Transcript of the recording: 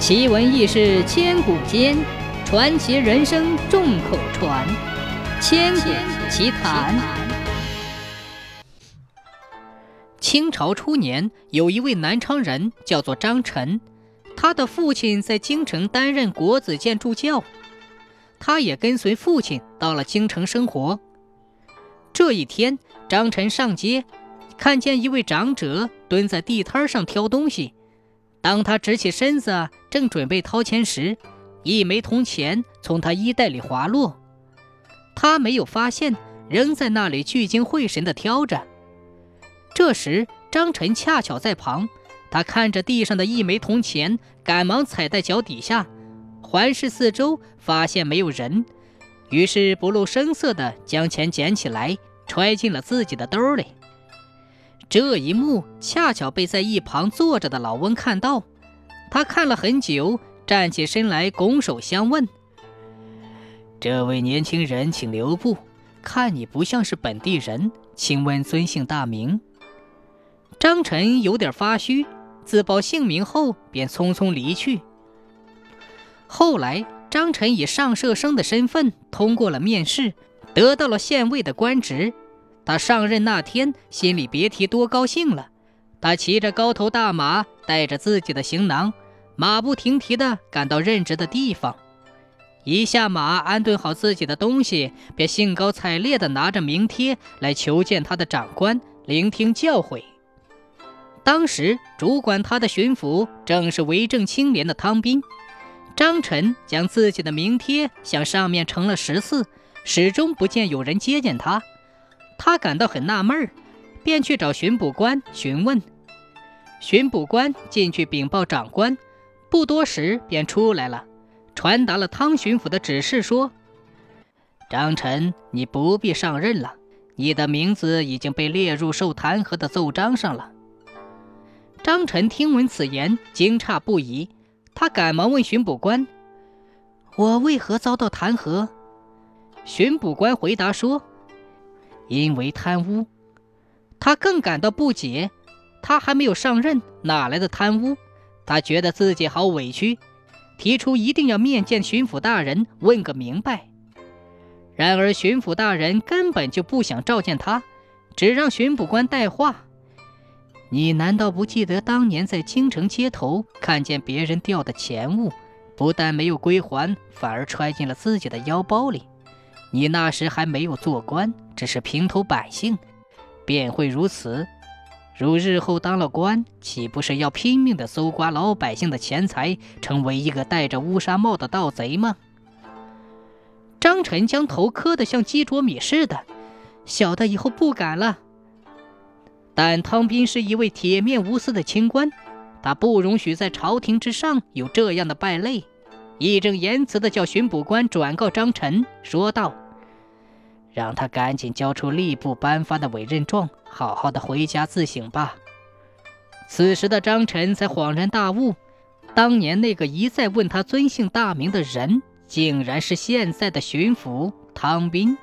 奇闻异事千古间，传奇人生众口传。千古奇谈。清朝初年，有一位南昌人叫做张晨，他的父亲在京城担任国子监助教，他也跟随父亲到了京城生活。这一天，张晨上街，看见一位长者蹲在地摊上挑东西。当他直起身子，正准备掏钱时，一枚铜钱从他衣袋里滑落。他没有发现，仍在那里聚精会神地挑着。这时，张晨恰巧在旁，他看着地上的一枚铜钱，赶忙踩在脚底下，环视四周，发现没有人，于是不露声色地将钱捡起来，揣进了自己的兜里。这一幕恰巧被在一旁坐着的老翁看到，他看了很久，站起身来拱手相问：“这位年轻人，请留步，看你不像是本地人，请问尊姓大名？”张晨有点发虚，自报姓名后便匆匆离去。后来，张晨以上舍生的身份通过了面试，得到了县尉的官职。他上任那天，心里别提多高兴了。他骑着高头大马，带着自己的行囊，马不停蹄地赶到任职的地方。一下马，安顿好自己的东西，便兴高采烈地拿着名帖来求见他的长官，聆听教诲。当时主管他的巡抚正是为政清廉的汤斌。张晨将自己的名帖向上面呈了十次，始终不见有人接见他。他感到很纳闷儿，便去找巡捕官询问。巡捕官进去禀报长官，不多时便出来了，传达了汤巡抚的指示，说：“张晨，你不必上任了，你的名字已经被列入受弹劾的奏章上了。”张晨听闻此言，惊诧不已，他赶忙问巡捕官：“我为何遭到弹劾？”巡捕官回答说。因为贪污，他更感到不解。他还没有上任，哪来的贪污？他觉得自己好委屈，提出一定要面见巡抚大人，问个明白。然而巡抚大人根本就不想召见他，只让巡捕官带话。你难道不记得当年在京城街头看见别人掉的钱物，不但没有归还，反而揣进了自己的腰包里？你那时还没有做官，只是平头百姓，便会如此。如日后当了官，岂不是要拼命的搜刮老百姓的钱财，成为一个戴着乌纱帽的盗贼吗？张晨将头磕得像鸡啄米似的，小的以后不敢了。但汤斌是一位铁面无私的清官，他不容许在朝廷之上有这样的败类。义正言辞地叫巡捕官转告张晨，说道：“让他赶紧交出吏部颁发的委任状，好好的回家自省吧。”此时的张晨才恍然大悟，当年那个一再问他尊姓大名的人，竟然是现在的巡抚汤斌。